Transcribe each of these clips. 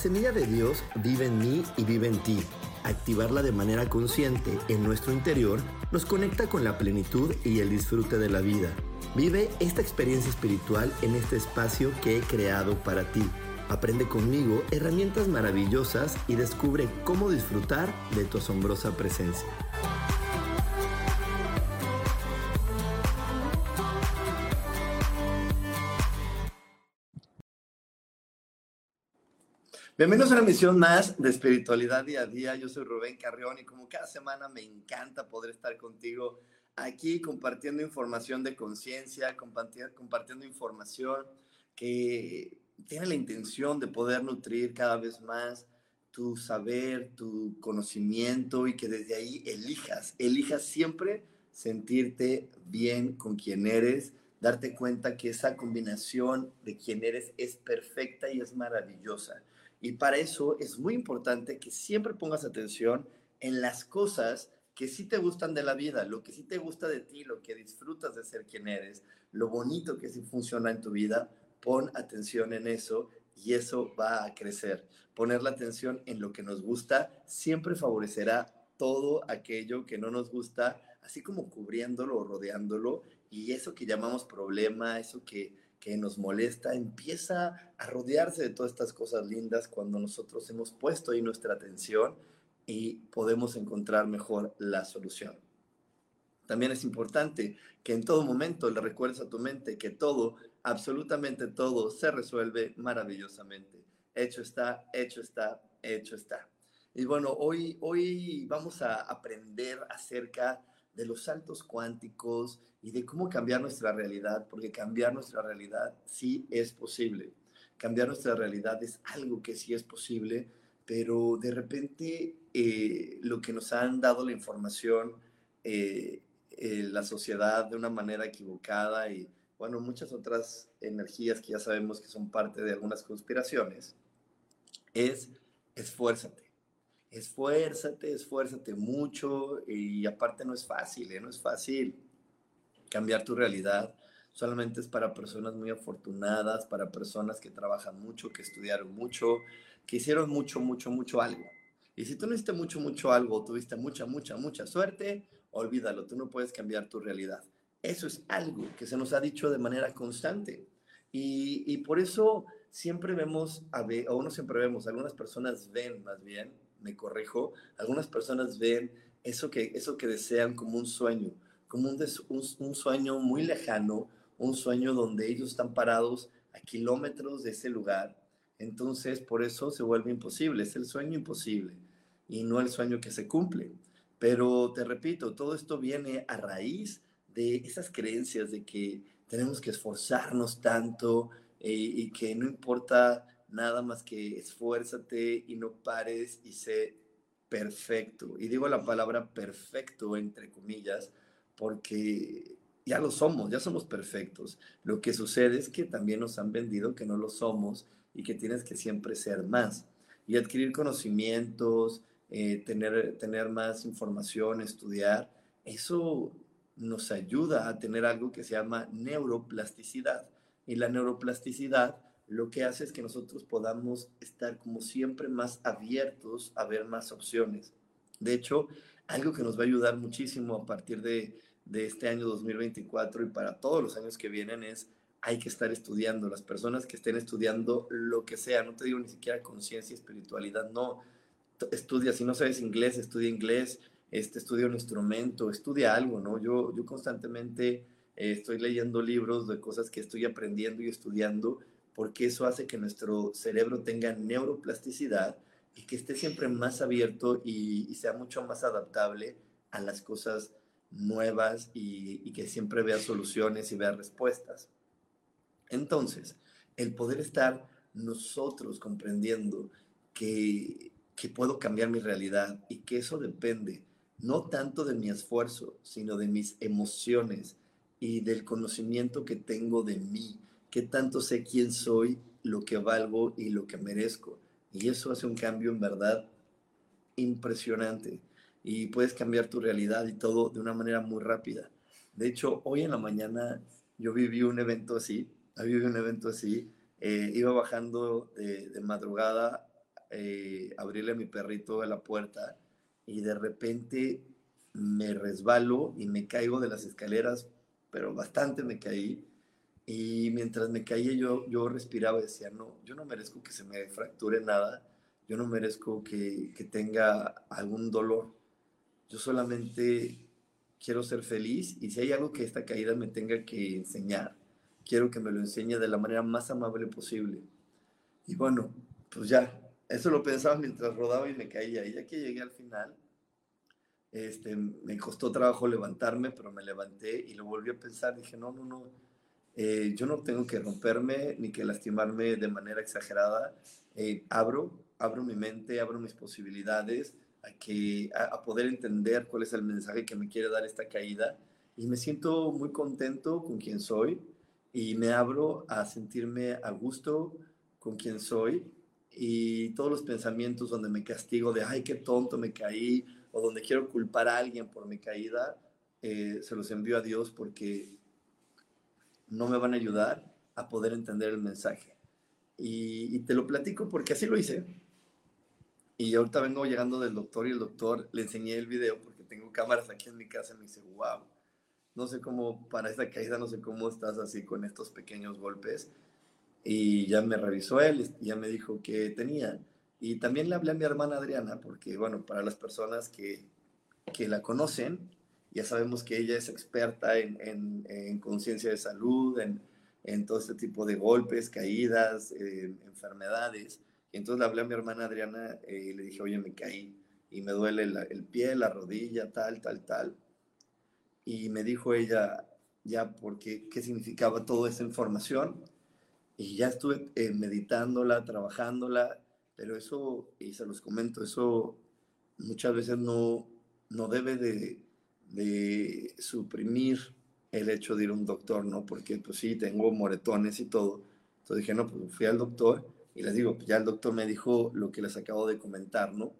Semilla de Dios vive en mí y vive en ti. Activarla de manera consciente en nuestro interior nos conecta con la plenitud y el disfrute de la vida. Vive esta experiencia espiritual en este espacio que he creado para ti Aprende conmigo herramientas maravillosas y descubre cómo disfrutar de tu asombrosa presencia. Bienvenidos a una emisión más de Espiritualidad Día a Día. Yo soy Rubén Carrión y como cada semana me encanta poder estar contigo aquí compartiendo información de conciencia, compartiendo información que tiene la intención de poder nutrir cada vez más tu saber, tu conocimiento y que desde ahí elijas, elijas siempre sentirte bien con quien eres, darte cuenta que esa combinación de quien eres es perfecta y es maravillosa. Y para eso es muy importante que siempre pongas atención en las cosas que sí te gustan de la vida, lo que sí te gusta de ti, lo que disfrutas de ser quien eres, lo bonito que sí funciona en tu vida, pon atención en eso y eso va a crecer. Poner la atención en lo que nos gusta siempre favorecerá todo aquello que no nos gusta, así como cubriéndolo o rodeándolo, y eso que llamamos problema, eso que, que nos molesta, empieza a rodearse de todas estas cosas lindas cuando nosotros hemos puesto ahí nuestra atención y podemos encontrar mejor la solución. También es importante que en todo momento le recuerdes a tu mente que todo absolutamente todo se resuelve maravillosamente. Hecho está, hecho está, hecho está. Y bueno, hoy, hoy vamos a aprender acerca de los saltos cuánticos y de cómo cambiar nuestra realidad, porque cambiar nuestra realidad sí es posible. Cambiar nuestra realidad es algo que sí es posible, pero de repente eh, lo que nos han dado la información, eh, eh, la sociedad de una manera equivocada y bueno, muchas otras energías que ya sabemos que son parte de algunas conspiraciones, es esfuérzate. Esfuérzate, esfuérzate mucho y aparte no es fácil, ¿eh? no es fácil cambiar tu realidad. Solamente es para personas muy afortunadas, para personas que trabajan mucho, que estudiaron mucho, que hicieron mucho, mucho, mucho algo. Y si tú no hiciste mucho, mucho algo, tuviste mucha, mucha, mucha suerte, olvídalo, tú no puedes cambiar tu realidad. Eso es algo que se nos ha dicho de manera constante. Y, por eso siempre vemos, a o no siempre vemos, algunas personas ven más bien, me corrijo, algunas personas ven eso que, eso que desean como un sueño, como un, un, sueño muy lejano, un sueño donde ellos están parados a kilómetros de ese lugar. Entonces, por eso se vuelve imposible, es el sueño imposible y no el sueño que se cumple. Pero te repito, todo esto viene a raíz de esas creencias de que tenemos que esforzarnos tanto eh, y que no importa nada más que esfuérzate y no pares y sé perfecto. Y digo la palabra perfecto entre comillas porque ya lo somos, ya somos perfectos. Lo que sucede es que también nos han vendido que no lo somos y que tienes que siempre ser más y adquirir conocimientos, eh, tener, tener más información, estudiar. Eso nos ayuda a tener algo que se llama neuroplasticidad. Y la neuroplasticidad lo que hace es que nosotros podamos estar como siempre más abiertos a ver más opciones. De hecho, algo que nos va a ayudar muchísimo a partir de, de este año 2024 y para todos los años que vienen es hay que estar estudiando. Las personas que estén estudiando lo que sea, no te digo ni siquiera conciencia espiritualidad, no. Estudia, si no sabes inglés, estudia inglés, este, estudia un instrumento, estudia algo, ¿no? Yo, yo constantemente eh, estoy leyendo libros de cosas que estoy aprendiendo y estudiando porque eso hace que nuestro cerebro tenga neuroplasticidad y que esté siempre más abierto y, sea mucho más adaptable a las cosas nuevas y, que siempre vea soluciones y vea respuestas. Entonces, el poder estar nosotros comprendiendo que, que puedo cambiar mi realidad y que eso depende no tanto de mi esfuerzo, sino de mis emociones y del conocimiento que tengo de mí, que tanto sé quién soy, lo que valgo y lo que merezco. Y eso hace un cambio en verdad impresionante y puedes cambiar tu realidad y todo de una manera muy rápida. De hecho, hoy en la mañana yo viví un evento así, viví un evento así, eh, iba bajando de, madrugada, eh, abrirle a mi perrito a la puerta y de repente me resbalo y me caigo de las escaleras, pero bastante me caí. Y mientras me caía yo, yo respiraba y decía, no, yo no merezco que se me fracture nada, yo no merezco que, que tenga algún dolor yo solamente quiero ser feliz y si hay algo que esta caída me tenga que enseñar, quiero que me lo enseñe de la manera más amable posible. Y bueno, pues ya, eso lo pensaba mientras rodaba y me caía. Y ya que llegué al final, este, me costó trabajo levantarme, pero me levanté y lo volví a pensar. Dije, no, no, no, eh, yo no tengo que romperme ni que lastimarme de manera exagerada. Eh, abro, abro mi mente, abro mis posibilidades a, que, a, poder entender cuál es el mensaje que me quiere dar esta caída y me siento muy contento con quien soy y me abro a sentirme a gusto con quien soy y todos los pensamientos donde me castigo de, ay, qué tonto me caí o donde quiero culpar a alguien por mi caída, eh, se los envío a Dios porque no me van a ayudar a poder entender el mensaje. Y, te lo platico porque así lo hice. Y ahorita vengo llegando del doctor y el doctor le enseñé el video porque tengo cámaras aquí en mi casa y me dice, wow, no sé cómo para esta caída, no sé cómo estás así con estos pequeños golpes. Y ya me revisó él ya me dijo que tenía. Y también le hablé a mi hermana Adriana porque, bueno, para las personas que, que la conocen, ya sabemos que ella es experta en, en, en conciencia de salud, en, todo este tipo de golpes, caídas, enfermedades. Y entonces le hablé a mi hermana Adriana eh, y le dije, oye, me caí y me duele el pie, la rodilla, tal, tal, tal. Y me dijo ella, ya, porque qué significaba toda esa información. Y ya estuve eh, meditándola, trabajándola, pero eso, y se los comento, eso muchas veces no, no debe de, de suprimir el hecho de ir a un doctor, ¿no? Porque pues sí, tengo moretones y todo. Entonces dije, no, pues fui al doctor y les digo, ya el doctor me dijo lo que les acabo de comentar, ¿no?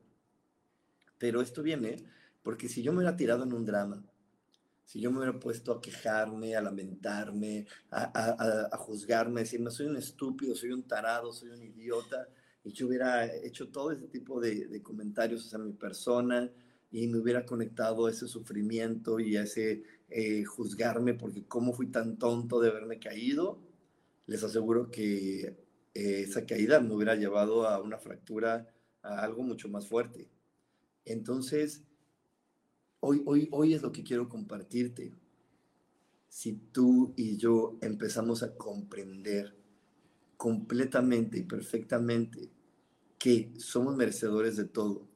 Pero esto viene porque si yo me hubiera tirado en un drama, si yo me hubiera puesto a quejarme, a lamentarme, a, juzgarme, a decirme, soy un estúpido, soy un tarado, soy un idiota, y yo hubiera hecho todo ese tipo de, comentarios hacia mi persona y me hubiera conectado ese sufrimiento y a ese eh, juzgarme porque cómo fui tan tonto de haberme caído, les aseguro que eh, esa caída me hubiera llevado a una fractura, a algo mucho más fuerte. Entonces, hoy, hoy, hoy es lo que quiero compartirte. Si tú y yo empezamos a comprender completamente y perfectamente que somos merecedores de todo,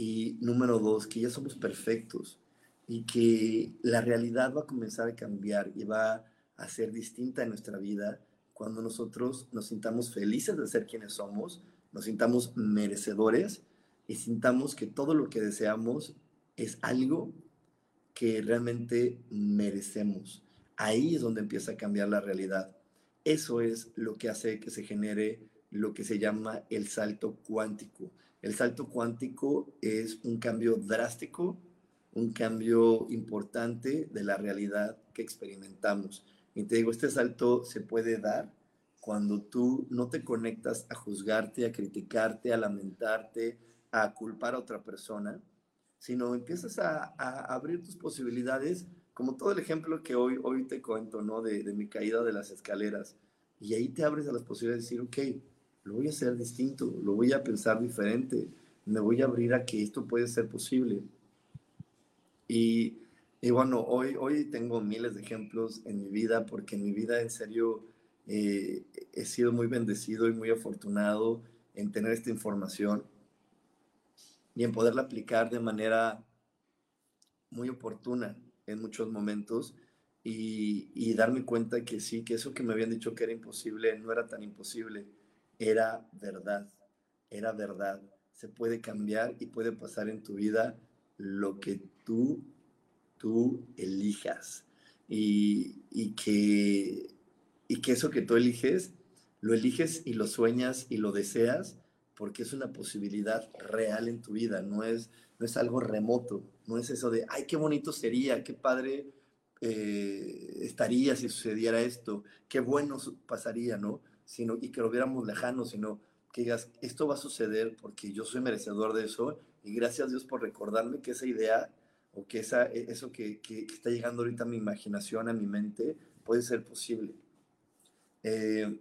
y número dos, que ya somos perfectos y que la realidad va a comenzar a cambiar y va a ser distinta en nuestra vida, cuando nosotros nos sintamos felices de ser quienes somos, nos sintamos merecedores y sintamos que todo lo que deseamos es algo que realmente merecemos. Ahí es donde empieza a cambiar la realidad. Eso es lo que hace que se genere lo que se llama el salto cuántico. El salto cuántico es un cambio drástico, un cambio importante de la realidad que experimentamos. Y te digo, este salto se puede dar cuando tú no te conectas a juzgarte, a criticarte, a lamentarte, a culpar a otra persona, sino empiezas a, abrir tus posibilidades, como todo el ejemplo que hoy, hoy te cuento, ¿no? De, de mi caída de las escaleras. Y ahí te abres a las posibilidades de decir, ok, lo voy a hacer distinto, lo voy a pensar diferente, me voy a abrir a que esto puede ser posible. Y y bueno, hoy, hoy tengo miles de ejemplos en mi vida, porque en mi vida en serio eh, he sido muy bendecido y muy afortunado en tener esta información y en poderla aplicar de manera muy oportuna en muchos momentos y, y, darme cuenta que sí, que eso que me habían dicho que era imposible no era tan imposible, era verdad, era verdad. Se puede cambiar y puede pasar en tu vida lo que tú, tú elijas. Y, y, que, y que eso que tú eliges, lo eliges y lo sueñas y lo deseas porque es una posibilidad real en tu vida, no es, no es algo remoto, no es eso de, ay, qué bonito sería, qué padre eh, estaría si sucediera esto, qué bueno pasaría, ¿no? Sino, y que lo viéramos lejano, sino que digas, esto va a suceder porque yo soy merecedor de eso y gracias Dios por recordarme que esa idea o que esa, e, eso que, que está llegando ahorita a mi imaginación, a mi mente, puede ser posible. Eh,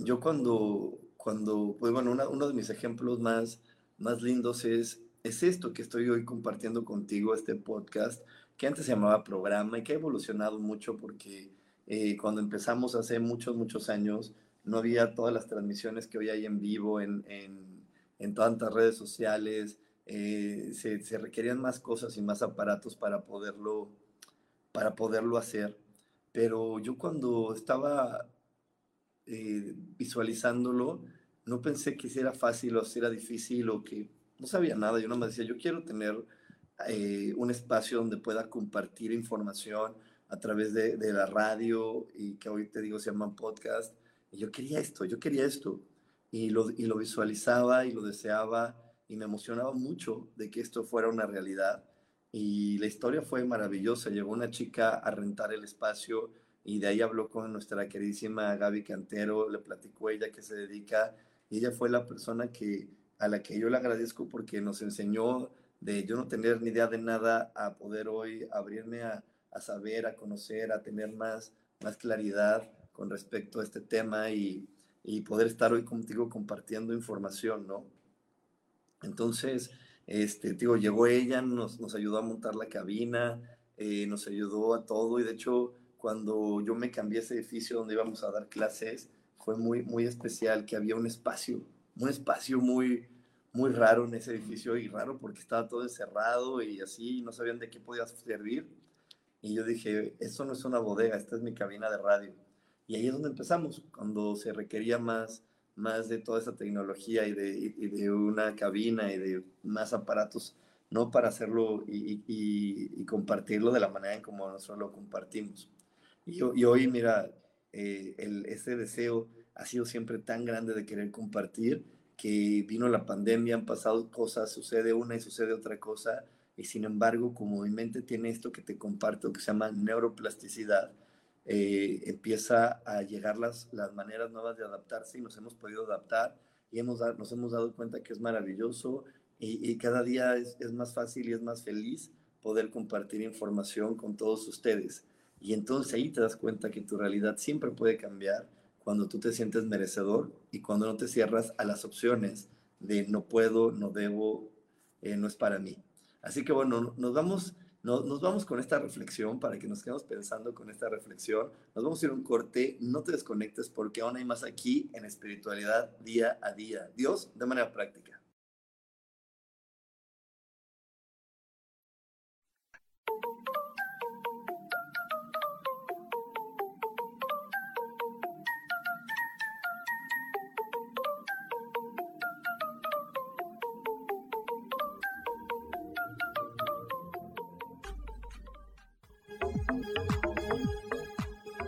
yo cuando, cuando, pues bueno, uno de mis ejemplos más, más lindos es, es esto que estoy hoy compartiendo contigo, este podcast, que antes se llamaba programa y que ha evolucionado mucho porque eh, cuando empezamos hace muchos, muchos años, no había todas las transmisiones que hoy hay en vivo, en, en, tantas redes sociales, eh, se, requerían más cosas y más aparatos para poderlo, para poderlo hacer. Pero yo cuando estaba eh, visualizándolo, no pensé que si era fácil o si era difícil o que no sabía nada. Yo no me decía, yo quiero tener eh, un espacio donde pueda compartir información a través de, de, la radio y que hoy te digo se llaman podcast. Y yo quería esto, yo quería esto. Y lo, y lo visualizaba y lo deseaba y me emocionaba mucho de que esto fuera una realidad. Y la historia fue maravillosa. Llegó una chica a rentar el espacio y de ahí habló con nuestra queridísima Gaby Cantero, le platicó ella que se dedica y ella fue la persona que a la que yo le agradezco porque nos enseñó de yo no tener ni idea de nada a poder hoy abrirme a, a saber, a conocer, a tener más, más claridad con respecto a este tema y, y poder estar hoy contigo compartiendo información, ¿no? Entonces, este, digo, llegó ella, nos, nos ayudó a montar la cabina, eh, nos ayudó a todo y de hecho cuando yo me cambié ese edificio donde íbamos a dar clases, fue muy, muy especial que había un espacio, un espacio muy, muy raro en ese edificio y raro porque estaba todo encerrado y así, no sabían de qué podía servir. Y yo dije, esto no es una bodega, esta es mi cabina de radio. Y ahí es donde empezamos, cuando se requería más, más de toda esa tecnología y de, y de una cabina y de más aparatos, no para hacerlo y, y, y, compartirlo de la manera en como nosotros lo compartimos. Y hoy, mira, eh, el, ese deseo ha sido siempre tan grande de querer compartir que vino la pandemia, han pasado cosas, sucede una y sucede otra cosa, y sin embargo, como mi mente tiene esto que te comparto, que se llama neuroplasticidad, eh, empieza a llegar las, las maneras nuevas de adaptarse y nos hemos podido adaptar y hemos, nos hemos dado cuenta que es maravilloso y, y cada día es, es, más fácil y es más feliz poder compartir información con todos ustedes. Y entonces ahí te das cuenta que tu realidad siempre puede cambiar cuando tú te sientes merecedor y cuando no te cierras a las opciones de no puedo, no debo, eh, no es para mí. Así que bueno, nos vamos, no, nos vamos con esta reflexión para que nos quedemos pensando con esta reflexión. Nos vamos a ir a un corte, no te desconectes porque aún hay más aquí en espiritualidad día a día. Dios de manera práctica.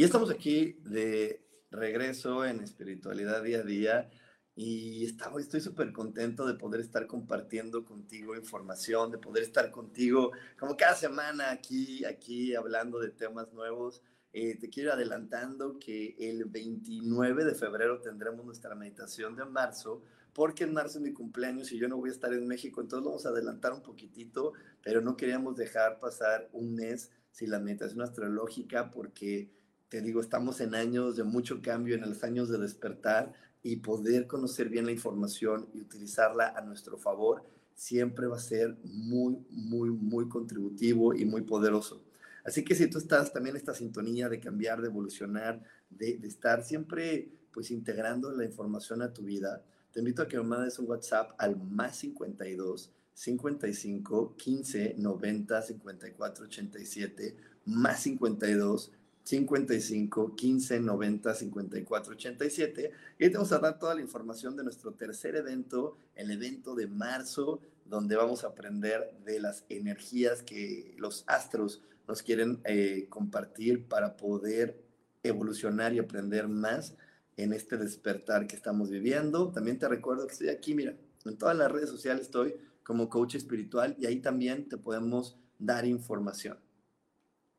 Y estamos aquí de regreso en espiritualidad día a día y estaba, estoy súper contento de poder estar compartiendo contigo información, de poder estar contigo como cada semana aquí, aquí hablando de temas nuevos. Eh, te quiero adelantando que el 29 de febrero tendremos nuestra meditación de marzo, porque en marzo es mi cumpleaños y yo no voy a estar en México, entonces vamos a adelantar un poquitito, pero no queríamos dejar pasar un mes sin la meditación astrológica porque te digo, estamos en años de mucho cambio, en los años de despertar y poder conocer bien la información y utilizarla a nuestro favor siempre va a ser muy, muy, muy contributivo y muy poderoso. Así que si tú estás también en esta sintonía de cambiar, de evolucionar, de, de, estar siempre pues integrando la información a tu vida, te invito a que me mandes un WhatsApp al más 52 55 15 90 54 87 más 52 55 15 90 54 87. Y te vamos a dar toda la información de nuestro tercer evento, el evento de marzo, donde vamos a aprender de las energías que los astros nos quieren eh, compartir para poder evolucionar y aprender más en este despertar que estamos viviendo. También te recuerdo que estoy aquí, mira, en todas las redes sociales estoy como coach espiritual y ahí también te podemos dar información.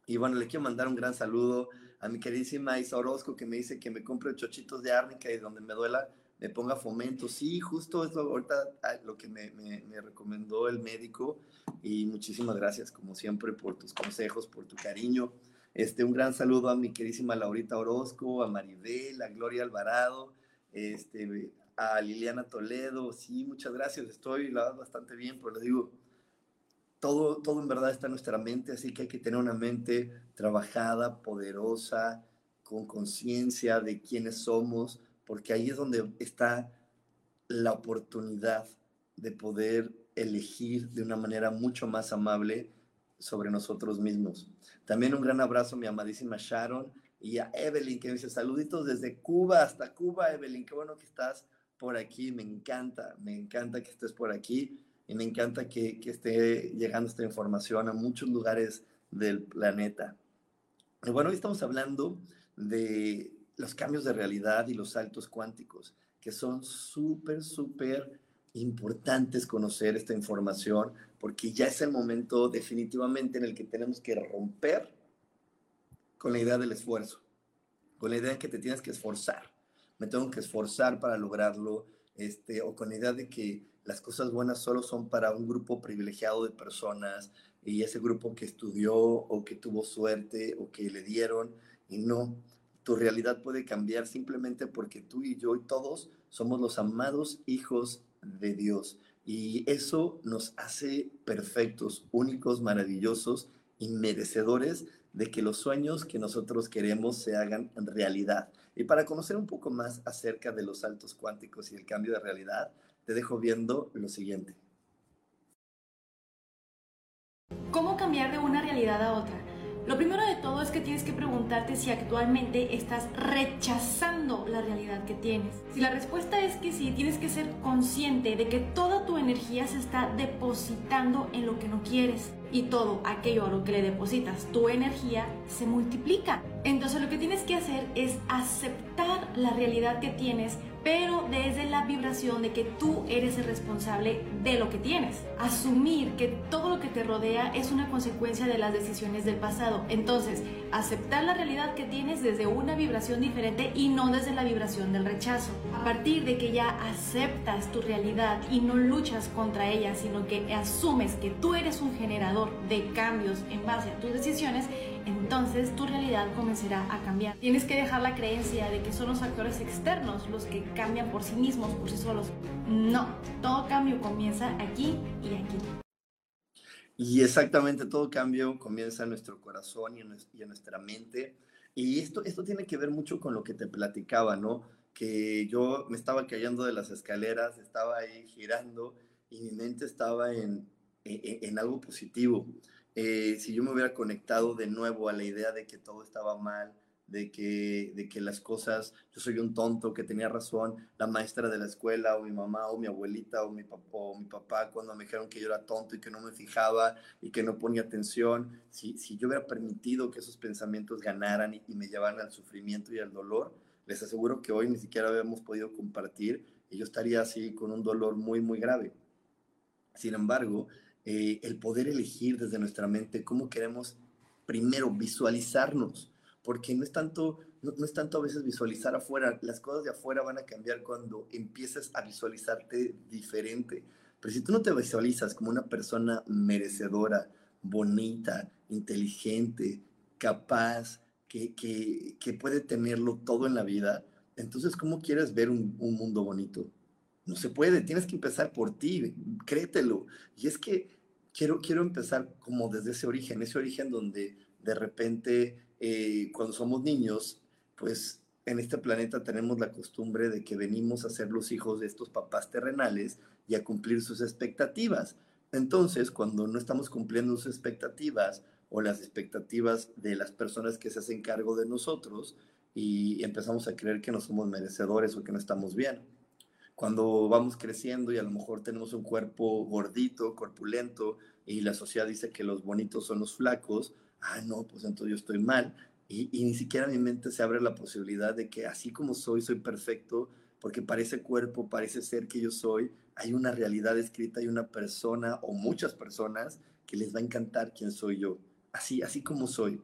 Y bueno, le quiero mandar un gran saludo a mi queridísima Isa Orozco que me dice que me compre chochitos de árnica y donde me duela me ponga fomento. Sí, justo es lo, ahorita ah, lo que me, me, me, recomendó el médico y muchísimas gracias como siempre por tus consejos, por tu cariño. Este, un gran saludo a mi queridísima Laurita Orozco, a Maribel, a Gloria Alvarado, este, a Liliana Toledo. Sí, muchas gracias. Estoy la bastante bien, pero le digo, todo, todo en verdad está en nuestra mente, así que hay que tener una mente trabajada, poderosa, con conciencia de quiénes somos, porque ahí es donde está la oportunidad de poder elegir de una manera mucho más amable sobre nosotros mismos. También un gran abrazo mi amadísima Sharon y a Evelyn que me dice saluditos desde Cuba hasta Cuba, Evelyn, qué bueno que estás por aquí, me encanta, me encanta que estés por aquí y me encanta que, que, esté llegando esta información a muchos lugares del planeta. Bueno, hoy estamos hablando de los cambios de realidad y los saltos cuánticos, que son súper, súper importantes conocer esta información, porque ya es el momento definitivamente en el que tenemos que romper con la idea del esfuerzo, con la idea de que te tienes que esforzar. Me tengo que esforzar para lograrlo, este, o con la idea de que las cosas buenas solo son para un grupo privilegiado de personas y ese grupo que estudió o que tuvo suerte o que le dieron y no, tu realidad puede cambiar simplemente porque tú y yo y todos somos los amados hijos de Dios y eso nos hace perfectos, únicos, maravillosos y merecedores de que los sueños que nosotros queremos se hagan realidad. Y para conocer un poco más acerca de los saltos cuánticos y el cambio de realidad, te dejo viendo lo siguiente. ¿Cómo cambiar de una realidad a otra? Lo primero de todo es que tienes que preguntarte si actualmente estás rechazando la realidad que tienes. Si la respuesta es que sí, tienes que ser consciente de que toda tu energía se está depositando en lo que no quieres y todo aquello a lo que le depositas tu energía se multiplica. Entonces lo que tienes que hacer es aceptar la realidad que tienes pero desde la vibración de que tú eres el responsable de lo que tienes. Asumir que todo lo que te rodea es una consecuencia de las decisiones del pasado. Entonces, aceptar la realidad que tienes desde una vibración diferente y no desde la vibración del rechazo. A partir de que ya aceptas tu realidad y no luchas contra ella, sino que asumes que tú eres un generador de cambios en base a tus decisiones, entonces tu realidad comenzará a cambiar. Tienes que dejar la creencia de que son los factores externos los que cambian por sí mismos, por sí solos. No, todo cambio comienza aquí y aquí. Y exactamente todo cambio comienza en nuestro corazón y en, nuestra mente. Y esto, esto tiene que ver mucho con lo que te platicaba, ¿no? Que yo me estaba cayendo de las escaleras, estaba ahí girando y mi mente estaba en, en, en algo positivo. Eh, si yo me hubiera conectado de nuevo a la idea de que todo estaba mal, de que, de que las cosas, yo soy un tonto, que tenía razón la maestra de la escuela o mi mamá o mi abuelita o mi, papá, o mi papá cuando me dijeron que yo era tonto y que no me fijaba y que no ponía atención, si, si yo hubiera permitido que esos pensamientos ganaran y, y me llevaran al sufrimiento y al dolor, les aseguro que hoy ni siquiera habíamos podido compartir y yo estaría así con un dolor muy, muy grave. Sin embargo, eh, el poder elegir desde nuestra mente cómo queremos primero visualizarnos, porque no es tanto, no, es tanto a veces visualizar afuera, las cosas de afuera van a cambiar cuando empieces a visualizarte diferente. Pero si tú no te visualizas como una persona merecedora, bonita, inteligente, capaz, que, que, puede tenerlo todo en la vida, entonces, ¿cómo quieres ver un mundo bonito? No se puede, tienes que empezar por ti, créetelo. Y es que quiero, quiero empezar como desde ese origen, ese origen donde de repente eh, cuando somos niños, pues en este planeta tenemos la costumbre de que venimos a ser los hijos de estos papás terrenales y a cumplir sus expectativas. Entonces, cuando no estamos cumpliendo sus expectativas o las expectativas de las personas que se hacen cargo de nosotros y empezamos a creer que no somos merecedores o que no estamos bien cuando vamos creciendo y a lo mejor tenemos un cuerpo gordito, corpulento, y la sociedad dice que los bonitos son los flacos, ah, no, pues entonces yo estoy mal. Y, ni siquiera en mi mente se abre la posibilidad de que así como soy, soy perfecto, porque para ese cuerpo, parece ser que yo soy, hay una realidad escrita, hay una persona o muchas personas que les va a encantar quién soy yo, así, así como soy.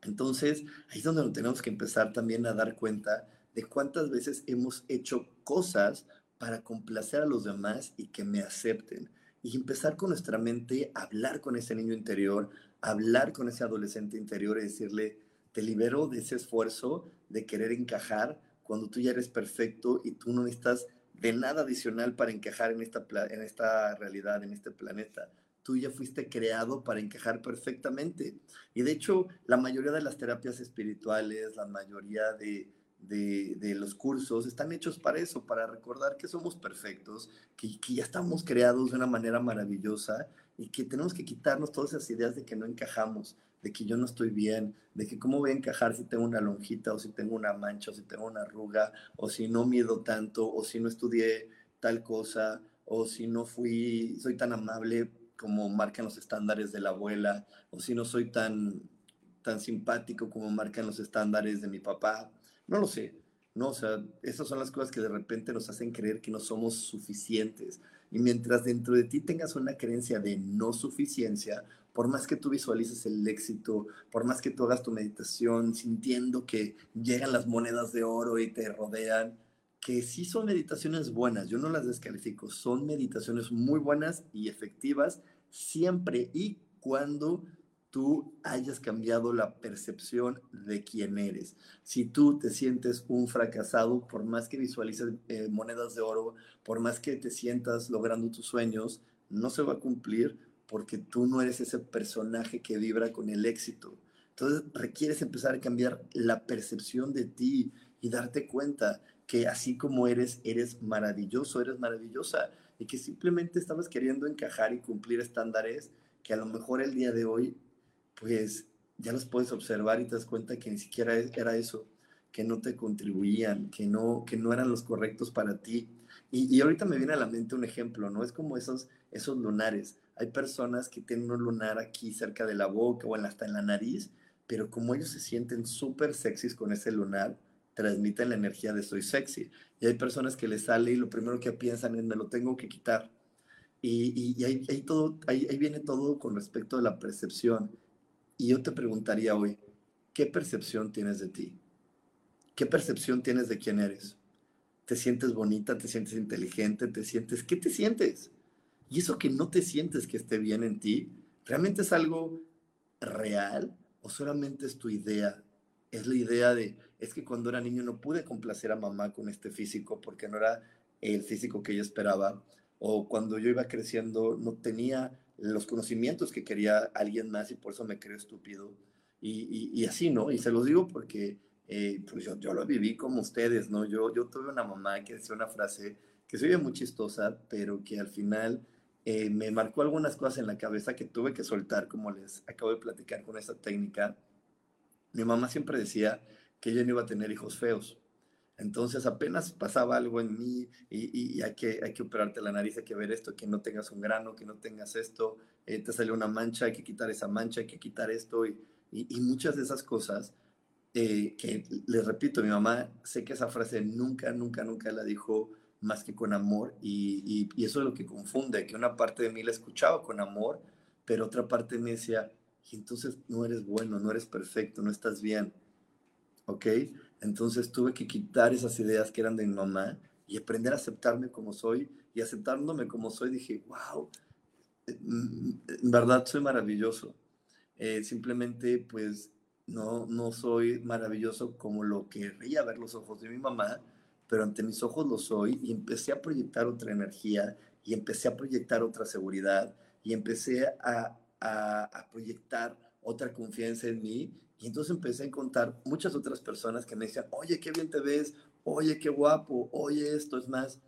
Entonces, ahí es donde nos tenemos que empezar también a dar cuenta de cuántas veces hemos hecho cosas para complacer a los demás y que me acepten. Y empezar con nuestra mente, hablar con ese niño interior, hablar con ese adolescente interior y decirle, te libero de ese esfuerzo de querer encajar cuando tú ya eres perfecto y tú no necesitas de nada adicional para encajar en esta, en esta realidad, en este planeta. Tú ya fuiste creado para encajar perfectamente. Y de hecho, la mayoría de las terapias espirituales, la mayoría de, de, los cursos están hechos para eso, para recordar que somos perfectos, que, ya estamos creados de una manera maravillosa y que tenemos que quitarnos todas esas ideas de que no encajamos, de que yo no estoy bien, de que cómo voy a encajar si tengo una lonjita o si tengo una mancha o si tengo una arruga o si no miedo tanto o si no estudié tal cosa o si no fui, soy tan amable como marcan los estándares de la abuela o si no soy tan, tan simpático como marcan los estándares de mi papá no lo sé, ¿no? O sea, esas son las cosas que de repente nos hacen creer que no somos suficientes. Y mientras dentro de ti tengas una creencia de no suficiencia, por más que tú visualices el éxito, por más que tú hagas tu meditación sintiendo que llegan las monedas de oro y te rodean, que sí son meditaciones buenas, yo no las descalifico, son meditaciones muy buenas y efectivas siempre y cuando tú hayas cambiado la percepción de quién eres. Si tú te sientes un fracasado, por más que visualices eh, monedas de oro, por más que te sientas logrando tus sueños, no se va a cumplir porque tú no eres ese personaje que vibra con el éxito. Entonces requieres empezar a cambiar la percepción de ti y darte cuenta que así como eres, eres maravilloso, eres maravillosa y que simplemente estabas queriendo encajar y cumplir estándares que a lo mejor el día de hoy pues ya los puedes observar y te das cuenta que ni siquiera era eso, que no te contribuían, que no, que no eran los correctos para ti. Y, ahorita me viene a la mente un ejemplo, ¿no? Es como esos, esos lunares. Hay personas que tienen un lunar aquí cerca de la boca o hasta en la nariz, pero como ellos se sienten súper sexys con ese lunar, transmiten la energía de soy sexy. Y hay personas que les sale y lo primero que piensan es me lo tengo que quitar. Y, y, ahí, todo, ahí, ahí viene todo con respecto a la percepción. Y yo te preguntaría hoy, ¿qué percepción tienes de ti? ¿Qué percepción tienes de quién eres? ¿Te sientes bonita? ¿Te sientes inteligente? ¿Te sientes? ¿Qué te sientes? Y eso que no te sientes que esté bien en ti, ¿realmente es algo real o solamente es tu idea? Es la idea de, es que cuando era niño no pude complacer a mamá con este físico porque no era el físico que yo esperaba, o cuando yo iba creciendo no tenía los conocimientos que quería alguien más y por eso me creo estúpido. Y, así, ¿no? Y se los digo porque eh, pues yo, yo, lo viví como ustedes, ¿no? Yo, yo tuve una mamá que decía una frase que se oye muy chistosa, pero que al final eh, me marcó algunas cosas en la cabeza que tuve que soltar, como les acabo de platicar con esa técnica. Mi mamá siempre decía que yo no iba a tener hijos feos. Entonces apenas pasaba algo en mí y, y, hay, que, hay que operarte la nariz, hay que ver esto, que no tengas un grano, que no tengas esto, eh, te salió una mancha, hay que quitar esa mancha, hay que quitar esto y, muchas de esas cosas eh, que les repito, mi mamá, sé que esa frase nunca, nunca, nunca la dijo más que con amor y, eso es lo que confunde, que una parte de mí la escuchaba con amor, pero otra parte me decía, entonces no eres bueno, no eres perfecto, no estás bien, ¿ok? Entonces tuve que quitar esas ideas que eran de mi mamá y aprender a aceptarme como soy y aceptándome como soy dije, wow, en verdad soy maravilloso. Eh, simplemente pues no, no soy maravilloso como lo querría ver los ojos de mi mamá, pero ante mis ojos lo soy y empecé a proyectar otra energía y empecé a proyectar otra seguridad y empecé a, a, proyectar otra confianza en mí y entonces empecé a encontrar muchas otras personas que me decían, oye, qué bien te ves, oye, qué guapo, oye, esto es más.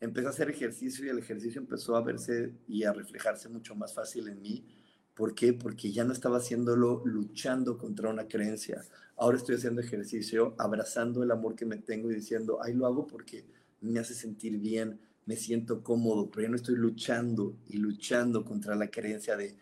Empecé a hacer ejercicio y el ejercicio empezó a verse y a reflejarse mucho más fácil en mí. ¿Por qué? Porque ya no estaba haciéndolo luchando contra una creencia, Ahora estoy haciendo ejercicio, abrazando el amor que me tengo y diciendo, ay, lo hago porque me hace sentir bien, me siento cómodo, pero ya no estoy luchando y luchando contra la creencia de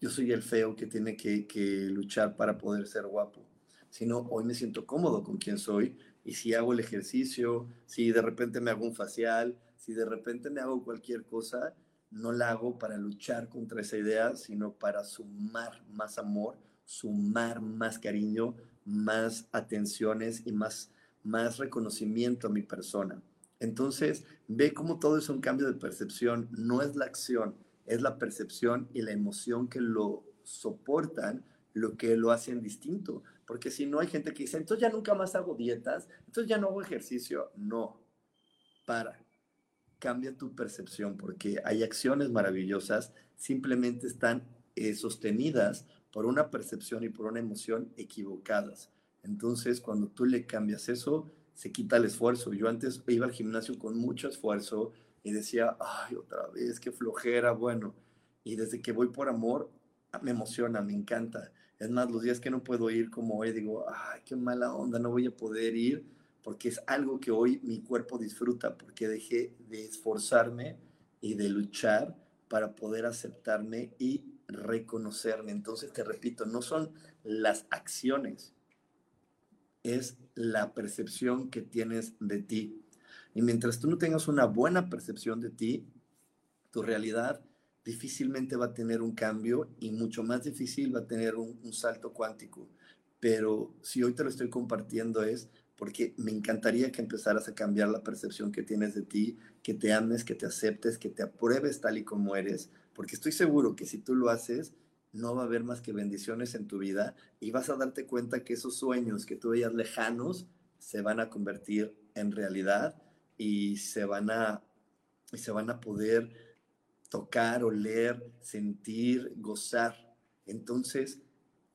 yo soy el feo que tiene que, luchar para poder ser guapo, sino hoy me siento cómodo con quien soy y si hago el ejercicio, si de repente me hago un facial, si de repente me hago cualquier cosa, no la hago para luchar contra esa idea, sino para sumar más amor, sumar más cariño, más atenciones y más, más reconocimiento a mi persona. Entonces, ve cómo todo es un cambio de percepción, no es la acción, es la percepción y la emoción que lo soportan lo que lo hacen distinto. Porque si no hay gente que dice, entonces ya nunca más hago dietas, entonces ya no hago ejercicio. No, para, cambia tu percepción porque hay acciones maravillosas, simplemente están eh, sostenidas por una percepción y por una emoción equivocadas. Entonces, cuando tú le cambias eso, se quita el esfuerzo. Yo antes iba al gimnasio con mucho esfuerzo y decía, ay, otra vez, qué flojera, bueno. Y desde que voy por amor, me emociona, me encanta. Es más, los días que no puedo ir como hoy, digo, ay, qué mala onda, no voy a poder ir, porque es algo que hoy mi cuerpo disfruta, porque dejé de esforzarme y de luchar para poder aceptarme y reconocerme. Entonces, te repito, no son las acciones, es la percepción que tienes de ti. Y mientras tú no tengas una buena percepción de ti, tu realidad difícilmente va a tener un cambio y mucho más difícil va a tener un, un salto cuántico. Pero si hoy te lo estoy compartiendo es porque me encantaría que empezaras a cambiar la percepción que tienes de ti, que te ames, que te aceptes, que te apruebes tal y como eres, porque estoy seguro que si tú lo haces, no va a haber más que bendiciones en tu vida y vas a darte cuenta que esos sueños que tú veías lejanos se van a convertir en realidad y se van a, y se van a poder tocar, oler, sentir, gozar. Entonces,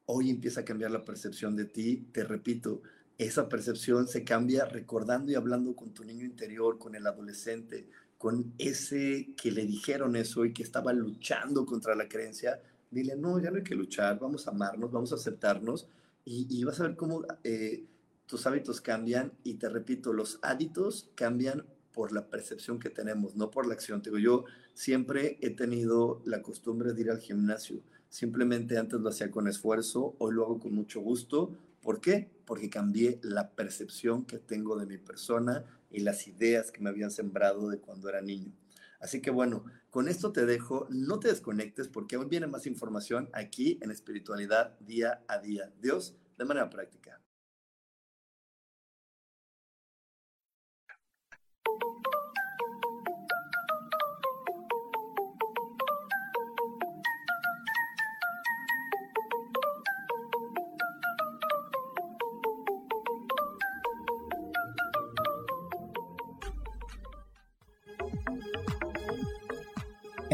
hoy empieza a cambiar la percepción de ti. Te repito, esa percepción se cambia recordando y hablando con tu niño interior, con el adolescente, con ese que le dijeron eso y que estaba luchando contra la creencia. Dile, no, ya no hay que luchar, vamos a amarnos, vamos a aceptarnos y, vas a ver cómo eh, tus hábitos cambian y te repito, los hábitos cambian por la percepción que tenemos, no por la acción. Te digo, yo siempre he tenido la costumbre de ir al gimnasio Simplemente antes lo hacía con esfuerzo, hoy lo hago con mucho gusto. ¿Por qué? Porque cambié la percepción que tengo de mi persona y las ideas que me habían sembrado de cuando era niño. Así que bueno, con esto te dejo, no te desconectes porque hoy viene más información aquí en espiritualidad día a día. Dios, de manera práctica.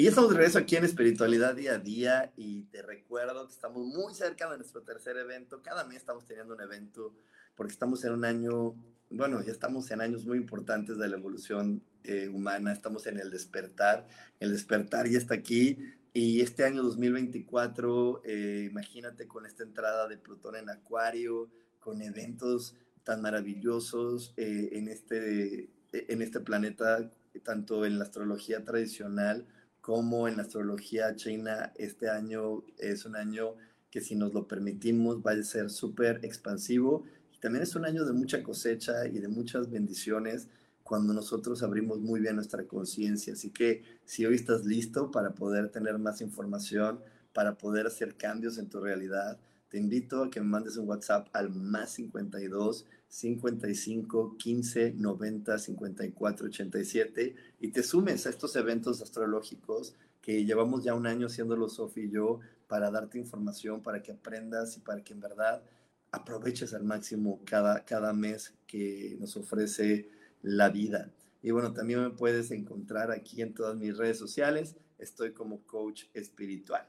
Y ya estamos de regreso aquí en Espiritualidad Día a Día y te recuerdo que estamos muy cerca de nuestro tercer evento. Cada mes estamos teniendo un evento porque estamos en un año, bueno, ya estamos en años muy importantes de la evolución eh, humana, estamos en el despertar. El despertar ya está aquí y este año 2024, eh, imagínate con esta entrada de Plutón en Acuario, con eventos tan maravillosos eh, en, este, en este planeta, tanto en la astrología tradicional, como en la astrología china este año es un año que si nos lo permitimos va a ser súper expansivo y también es un año de mucha cosecha y de muchas bendiciones cuando nosotros abrimos muy bien nuestra conciencia. Así que si hoy estás listo para poder tener más información, para poder hacer cambios en tu realidad, te invito a que me mandes un WhatsApp al más 52 55 15 90 54 87 y te sumes a estos eventos astrológicos que llevamos ya un año haciéndolo Sofi y yo para darte información, para que aprendas y para que en verdad aproveches al máximo cada, cada mes que nos ofrece la vida. Y bueno, también me puedes encontrar aquí en todas mis redes sociales. Estoy como coach espiritual.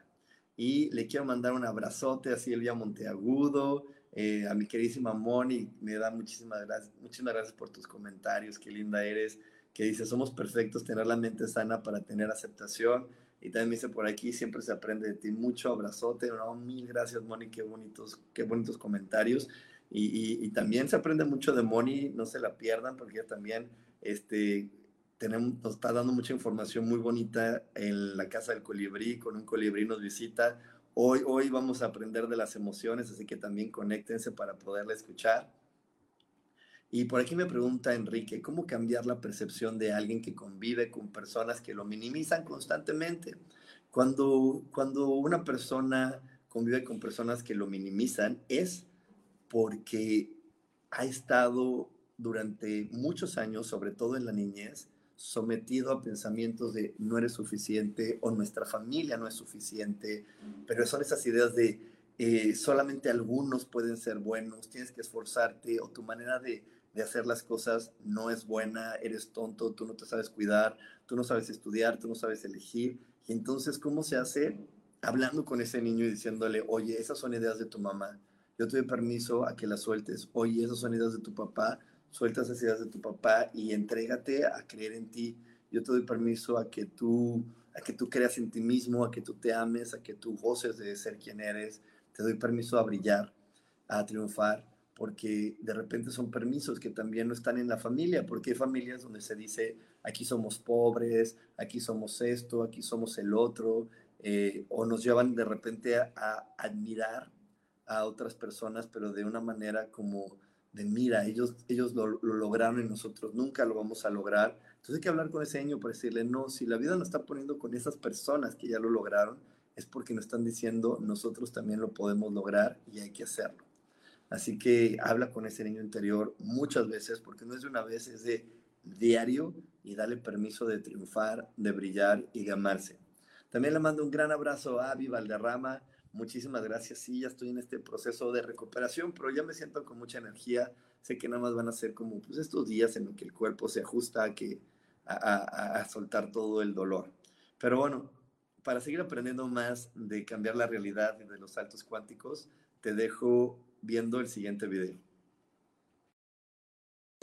Y le quiero mandar un abrazote a Silvia Monteagudo, eh, a mi queridísima Moni, me da muchísimas gracias, gracias por tus comentarios, qué linda eres, que dice, somos perfectos, tener la mente sana para tener aceptación. Y también dice por aquí, siempre se aprende de ti mucho, abrazote, no, mil gracias Moni, qué bonitos, qué bonitos comentarios. Y, y, también se aprende mucho de Moni, no se la pierdan, porque ella también este, tenemos, nos está dando mucha información muy bonita en la Casa del Colibrí, con un colibrí nos visita Hoy, hoy vamos a aprender de las emociones, así que también conéctense para poderla escuchar. Y por aquí me pregunta Enrique, ¿cómo cambiar la percepción de alguien que convive con personas que lo minimizan constantemente? Cuando, cuando una persona convive con personas que lo minimizan es porque ha estado durante muchos años, sobre todo en la niñez, sometido a pensamientos de no eres suficiente o nuestra familia no es suficiente, pero son esas ideas de eh, solamente algunos pueden ser buenos, tienes que esforzarte o tu manera de, de hacer las cosas no es buena, eres tonto, tú no te sabes cuidar, tú no sabes estudiar, tú no sabes elegir. Y entonces, ¿cómo se hace? Hablando con ese niño y diciéndole, oye, esas son ideas de tu mamá, yo te doy permiso a que las sueltes, oye, esas son ideas de tu papá, sueltas esas ideas de tu papá y entrégate a creer en ti. Yo te doy permiso a que tú a que tú creas en ti mismo, a que tú te ames, a que tú goces de ser quien eres. Te doy permiso a brillar, a triunfar, porque de repente son permisos que también no están en la familia, porque hay familias donde se dice, aquí somos pobres, aquí somos esto, aquí somos el otro, eh, o nos llevan de repente a, a admirar a otras personas, pero de una manera como de mira, ellos, ellos lo, lograron y nosotros nunca lo vamos a lograr. Entonces hay que hablar con ese niño para decirle, no, si la vida nos está poniendo con esas personas que ya lo lograron, es porque nos están diciendo, nosotros también lo podemos lograr y hay que hacerlo. Así que habla con ese niño interior muchas veces, porque no es de una vez, es de diario y dale permiso de triunfar, de brillar y de amarse. También le mando un gran abrazo a Avi Valderrama, Muchísimas gracias. Sí, ya estoy en este proceso de recuperación, pero ya me siento con mucha energía. Sé que nada más van a ser como pues, estos días en los que el cuerpo se ajusta a, que, a, soltar todo el dolor. Pero bueno, para seguir aprendiendo más de cambiar la realidad y de los saltos cuánticos, te dejo viendo el siguiente video.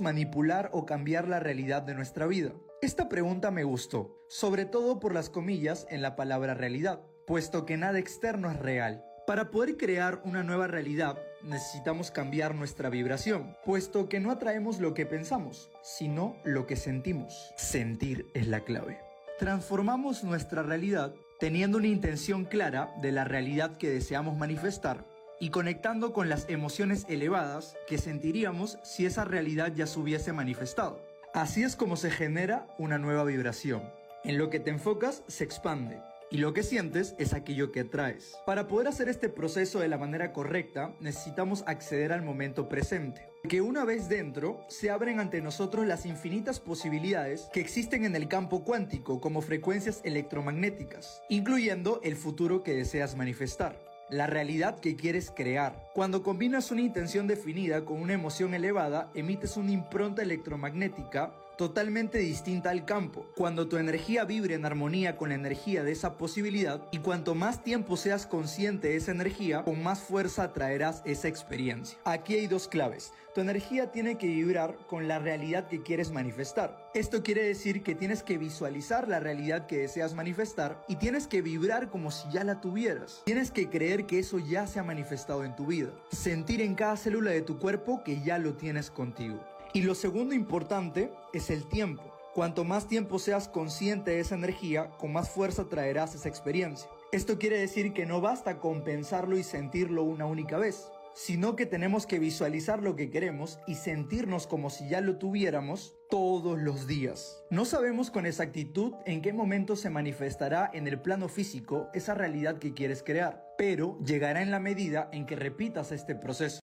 Manipular o cambiar la realidad de nuestra vida. Esta pregunta me gustó, sobre todo por las comillas en la palabra realidad puesto que nada externo es real. Para poder crear una nueva realidad, necesitamos cambiar nuestra vibración, puesto que no atraemos lo que pensamos, sino lo que sentimos. Sentir es la clave. Transformamos nuestra realidad teniendo una intención clara de la realidad que deseamos manifestar y conectando con las emociones elevadas que sentiríamos si esa realidad ya se hubiese manifestado. Así es como se genera una nueva vibración. En lo que te enfocas se expande y lo que sientes es aquello que atraes. Para poder hacer este proceso de la manera correcta, necesitamos acceder al momento presente. Que una vez dentro, se abren ante nosotros las infinitas posibilidades que existen en el campo cuántico como frecuencias electromagnéticas, incluyendo el futuro que deseas manifestar la realidad que quieres crear. Cuando combinas una intención definida con una emoción elevada, emites una impronta electromagnética totalmente distinta al campo. Cuando tu energía vibre en armonía con la energía de esa posibilidad y cuanto más tiempo seas consciente de esa energía, con más fuerza atraerás esa experiencia. Aquí hay dos claves. Tu energía tiene que vibrar con la realidad que quieres manifestar. Esto quiere decir que tienes que visualizar la realidad que deseas manifestar y tienes que vibrar como si ya la tuvieras. Tienes que creer que eso ya se ha manifestado en tu vida. Sentir en cada célula de tu cuerpo que ya lo tienes contigo. Y lo segundo importante es el tiempo. Cuanto más tiempo seas consciente de esa energía, con más fuerza traerás esa experiencia. Esto quiere decir que no basta con pensarlo y sentirlo una única vez, sino que tenemos que visualizar lo que queremos y sentirnos como si ya lo tuviéramos todos los días. No sabemos con exactitud en qué momento se manifestará en el plano físico esa realidad que quieres crear, pero llegará en la medida en que repitas este proceso.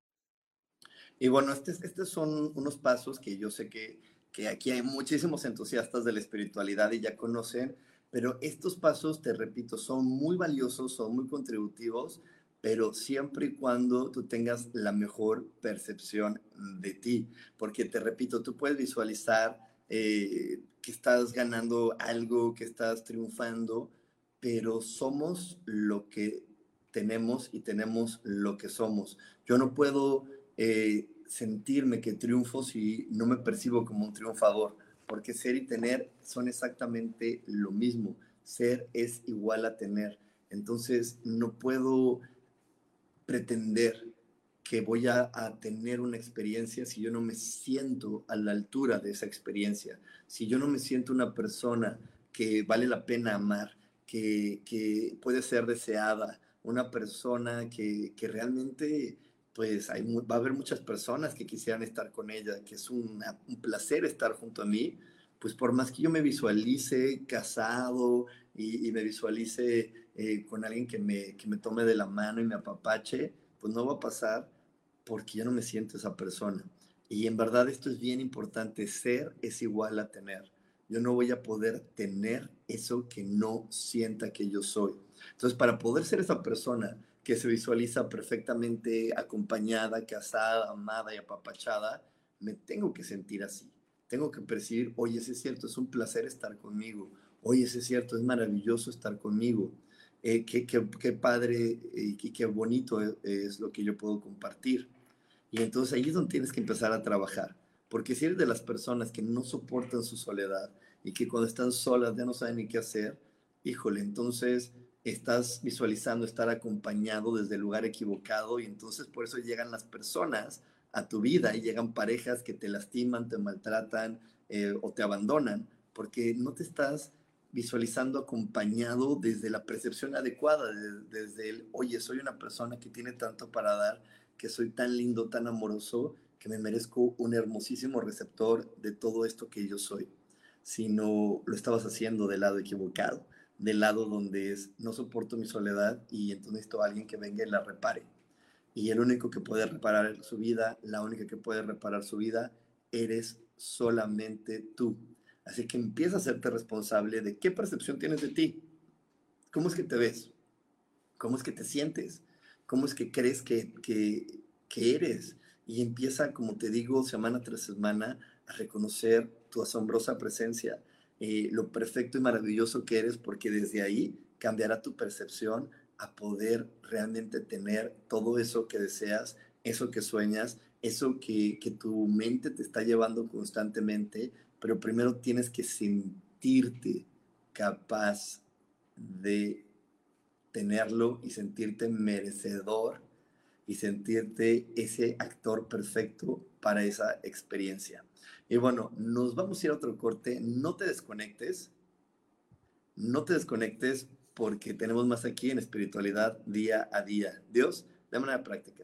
Y bueno, estos, estos son unos pasos que yo sé que, que aquí hay muchísimos entusiastas de la espiritualidad y ya conocen, pero estos pasos, te repito, son muy valiosos, son muy contributivos, pero siempre y cuando tú tengas la mejor percepción de ti, porque te repito, tú puedes visualizar eh, que estás ganando algo, que estás triunfando, pero somos lo que tenemos y tenemos lo que somos. Yo no puedo eh, sentirme que triunfo si no me percibo como un triunfador, porque ser y tener son exactamente lo mismo. Ser es igual a tener. Entonces no puedo pretender que voy a, tener una experiencia si yo no me siento a la altura de esa experiencia, si yo no me siento una persona que vale la pena amar, que, que puede ser deseada, una persona que, que realmente pues hay, va a haber muchas personas que quisieran estar con ella, que es un placer estar junto a mí, pues por más que yo me visualice casado y, me visualice eh, con alguien que me, que me tome de la mano y me apapache, pues no va a pasar porque yo no me siento esa persona. Y en verdad esto es bien importante. Ser es igual a tener. Yo no voy a poder tener eso que no sienta que yo soy. Entonces, para poder ser esa persona que se visualiza perfectamente acompañada, casada, amada y apapachada, me tengo que sentir así. Tengo que percibir, oye, ese es cierto, es un placer estar conmigo. Oye, ese es cierto, es maravilloso estar conmigo. Eh, qué, qué, qué, padre y qué, qué bonito es, es lo que yo puedo compartir. Y entonces ahí es donde tienes que empezar a trabajar. Porque si eres de las personas que no soportan su soledad y que cuando están solas ya no saben ni qué hacer, híjole, entonces estás visualizando estar acompañado desde el lugar equivocado y entonces por eso llegan las personas a tu vida y llegan parejas que te lastiman, te maltratan eh, o te abandonan, porque no te estás visualizando acompañado desde la percepción adecuada, desde el, oye, soy una persona que tiene tanto para dar, que soy tan lindo, tan amoroso, que me merezco un hermosísimo receptor de todo esto que yo soy, sino lo estabas haciendo del lado equivocado, del lado donde es, no soporto mi soledad y entonces necesito a alguien que venga y la repare y el único que puede reparar su vida, la única que puede reparar su vida, eres solamente tú. Así que empieza a hacerte responsable de qué percepción tienes de ti. ¿Cómo es que te ves? ¿Cómo es que te sientes? ¿Cómo es que crees que, que, que eres? Y empieza, como te digo, semana tras semana, a reconocer tu asombrosa presencia, eh, lo perfecto y maravilloso que eres, porque desde ahí cambiará tu percepción a poder realmente tener todo eso que deseas, eso que sueñas, eso que, que tu mente te está llevando constantemente, pero primero tienes que sentirte capaz de tenerlo y sentirte merecedor y sentirte ese actor perfecto para esa experiencia. Y bueno, nos vamos a ir a otro corte. No te desconectes. No te desconectes porque tenemos más aquí en espiritualidad día a día. Dios, de manera práctica.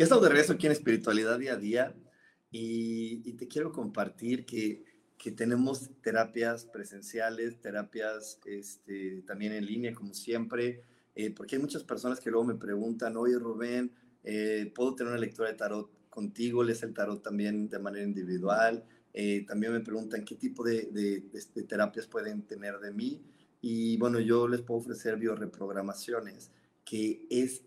Ya estamos de regreso aquí en Espiritualidad Día a Día y, te quiero compartir que, que, tenemos terapias presenciales, terapias este, también en línea, como siempre, eh, porque hay muchas personas que luego me preguntan, oye Rubén, eh, ¿puedo tener una lectura de tarot contigo, lees el tarot también de manera individual. Eh, también me preguntan qué tipo de, de, terapias pueden tener de mí. Y bueno, yo les puedo ofrecer bioreprogramaciones, que es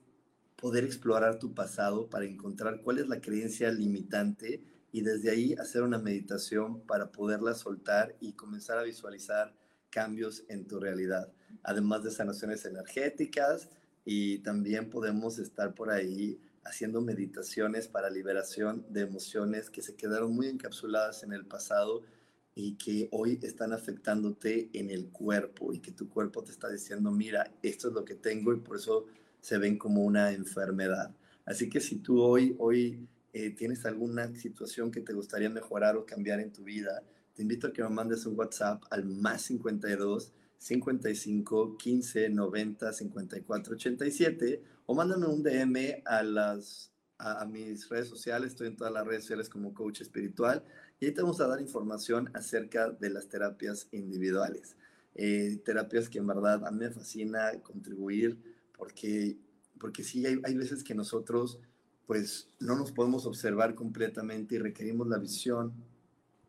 poder explorar tu pasado para encontrar cuál es la creencia limitante y desde ahí hacer una meditación para poderla soltar y comenzar a visualizar cambios en tu realidad, además de sanaciones energéticas y también podemos estar por ahí haciendo meditaciones para liberación de emociones que se quedaron muy encapsuladas en el pasado y que hoy están afectándote en el cuerpo y que tu cuerpo te está diciendo, mira, esto es lo que tengo y por eso se ven como una enfermedad. Así que si tú hoy, hoy eh, tienes alguna situación que te gustaría mejorar o cambiar en tu vida, te invito a que me mandes un WhatsApp al más 52 55 15 90 54 87 o mándame un DM a, las, a, mis redes sociales. Estoy en todas las redes sociales como coach espiritual y ahí te vamos a dar información acerca de las terapias individuales. Eh, terapias que en verdad a mí me fascina contribuir porque, porque sí, hay, hay veces que nosotros pues no nos podemos observar completamente y requerimos la visión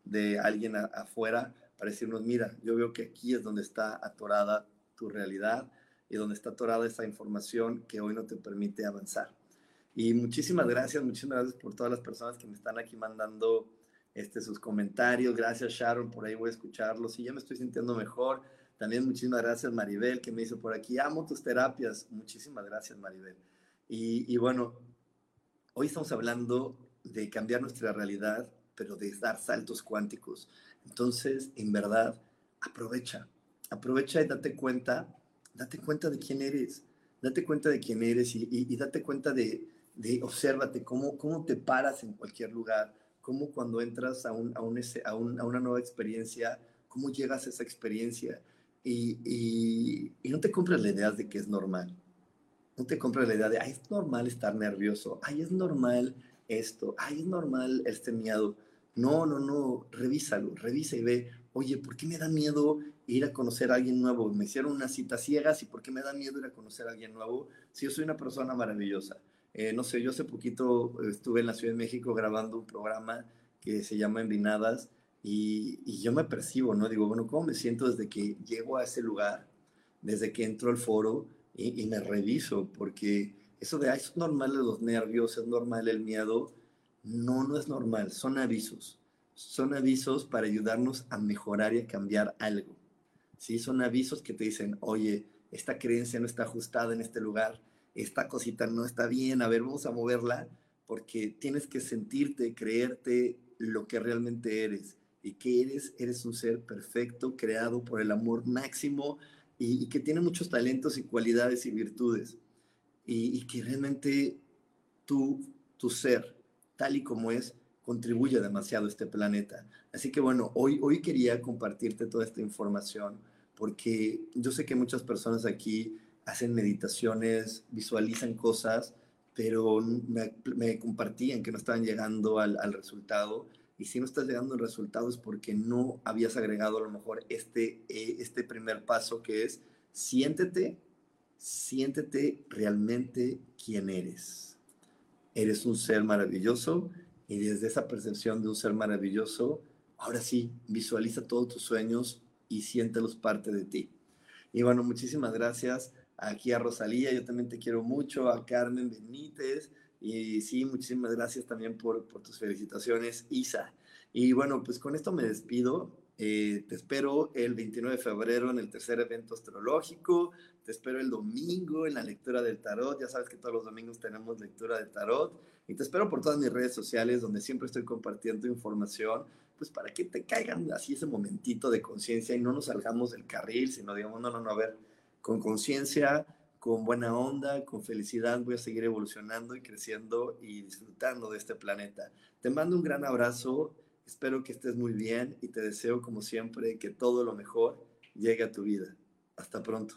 de alguien afuera para decirnos, mira, yo veo que aquí es donde está atorada tu realidad y donde está atorada esa información que hoy no te permite avanzar. Y muchísimas gracias, muchísimas gracias por todas las personas que me están aquí mandando este, sus comentarios. Gracias Sharon, por ahí voy a escucharlos y ya me estoy sintiendo mejor. También muchísimas gracias Maribel que me dice por aquí, amo tus terapias. Muchísimas gracias Maribel. Y, y bueno, hoy estamos hablando de cambiar nuestra realidad, pero de dar saltos cuánticos. Entonces, en verdad, aprovecha, aprovecha y date cuenta, date cuenta de quién eres, date cuenta de quién eres y, date cuenta de, de obsérvate cómo, cómo te paras en cualquier lugar, cómo cuando entras a, un, a, un, a, una nueva experiencia, cómo llegas a esa experiencia. Y, y, no te compres la idea de que es normal. No te compres la idea de, ay, es normal estar nervioso, ay, es normal esto, ay, es normal este miedo. No, no, no, revísalo, revisa y ve, oye, ¿por qué me da miedo ir a conocer a alguien nuevo? Me hicieron una cita ciegas y ¿por qué me da miedo ir a conocer a alguien nuevo? Si yo soy una persona maravillosa. Eh, no sé, yo hace poquito estuve en la Ciudad de México grabando un programa que se llama Envinadas y, y yo me percibo, ¿no? Digo, bueno, ¿cómo me siento desde que llego a ese lugar, desde que entro al foro y, y me reviso? Porque eso de, ay, es normal los nervios, es normal el miedo, no, no es normal, son avisos. Son avisos para ayudarnos a mejorar y a cambiar algo. ¿sí? Son avisos que te dicen, oye, esta creencia no está ajustada en este lugar, esta cosita no está bien, a ver, vamos a moverla, porque tienes que sentirte, creerte lo que realmente eres. Y que eres, eres un ser perfecto, creado por el amor máximo y, que tiene muchos talentos y cualidades y virtudes. Y, que realmente tú, tu ser, tal y como es, contribuye demasiado a este planeta. Así que bueno, hoy, hoy quería compartirte toda esta información porque yo sé que muchas personas aquí hacen meditaciones, visualizan cosas, pero me, compartían que no estaban llegando al, al, resultado. Y si no estás llegando al resultado es porque no habías agregado a lo mejor este, eh, este primer paso que es siéntete, siéntete realmente quién eres eres un ser maravilloso y desde esa percepción de un ser maravilloso, ahora sí, visualiza todos tus sueños y siéntelos parte de ti. Y bueno, muchísimas gracias aquí a Rosalía, yo también te quiero mucho, a Carmen Benítez, y sí, muchísimas gracias también por, por tus felicitaciones, Isa. Y bueno, pues con esto me despido. Eh, te espero el 29 de febrero en el tercer evento astrológico. Te espero el domingo en la lectura del tarot. Ya sabes que todos los domingos tenemos lectura del tarot. Y te espero por todas mis redes sociales donde siempre estoy compartiendo información, pues para que te caigan así ese momentito de conciencia y no nos salgamos del carril, sino digamos, no, no, no, a ver, con conciencia, con buena onda, con felicidad, voy a seguir evolucionando y creciendo y disfrutando de este planeta. Te mando un gran abrazo Espero que estés muy bien y te deseo, como siempre, que todo lo mejor llegue a tu vida. Hasta pronto.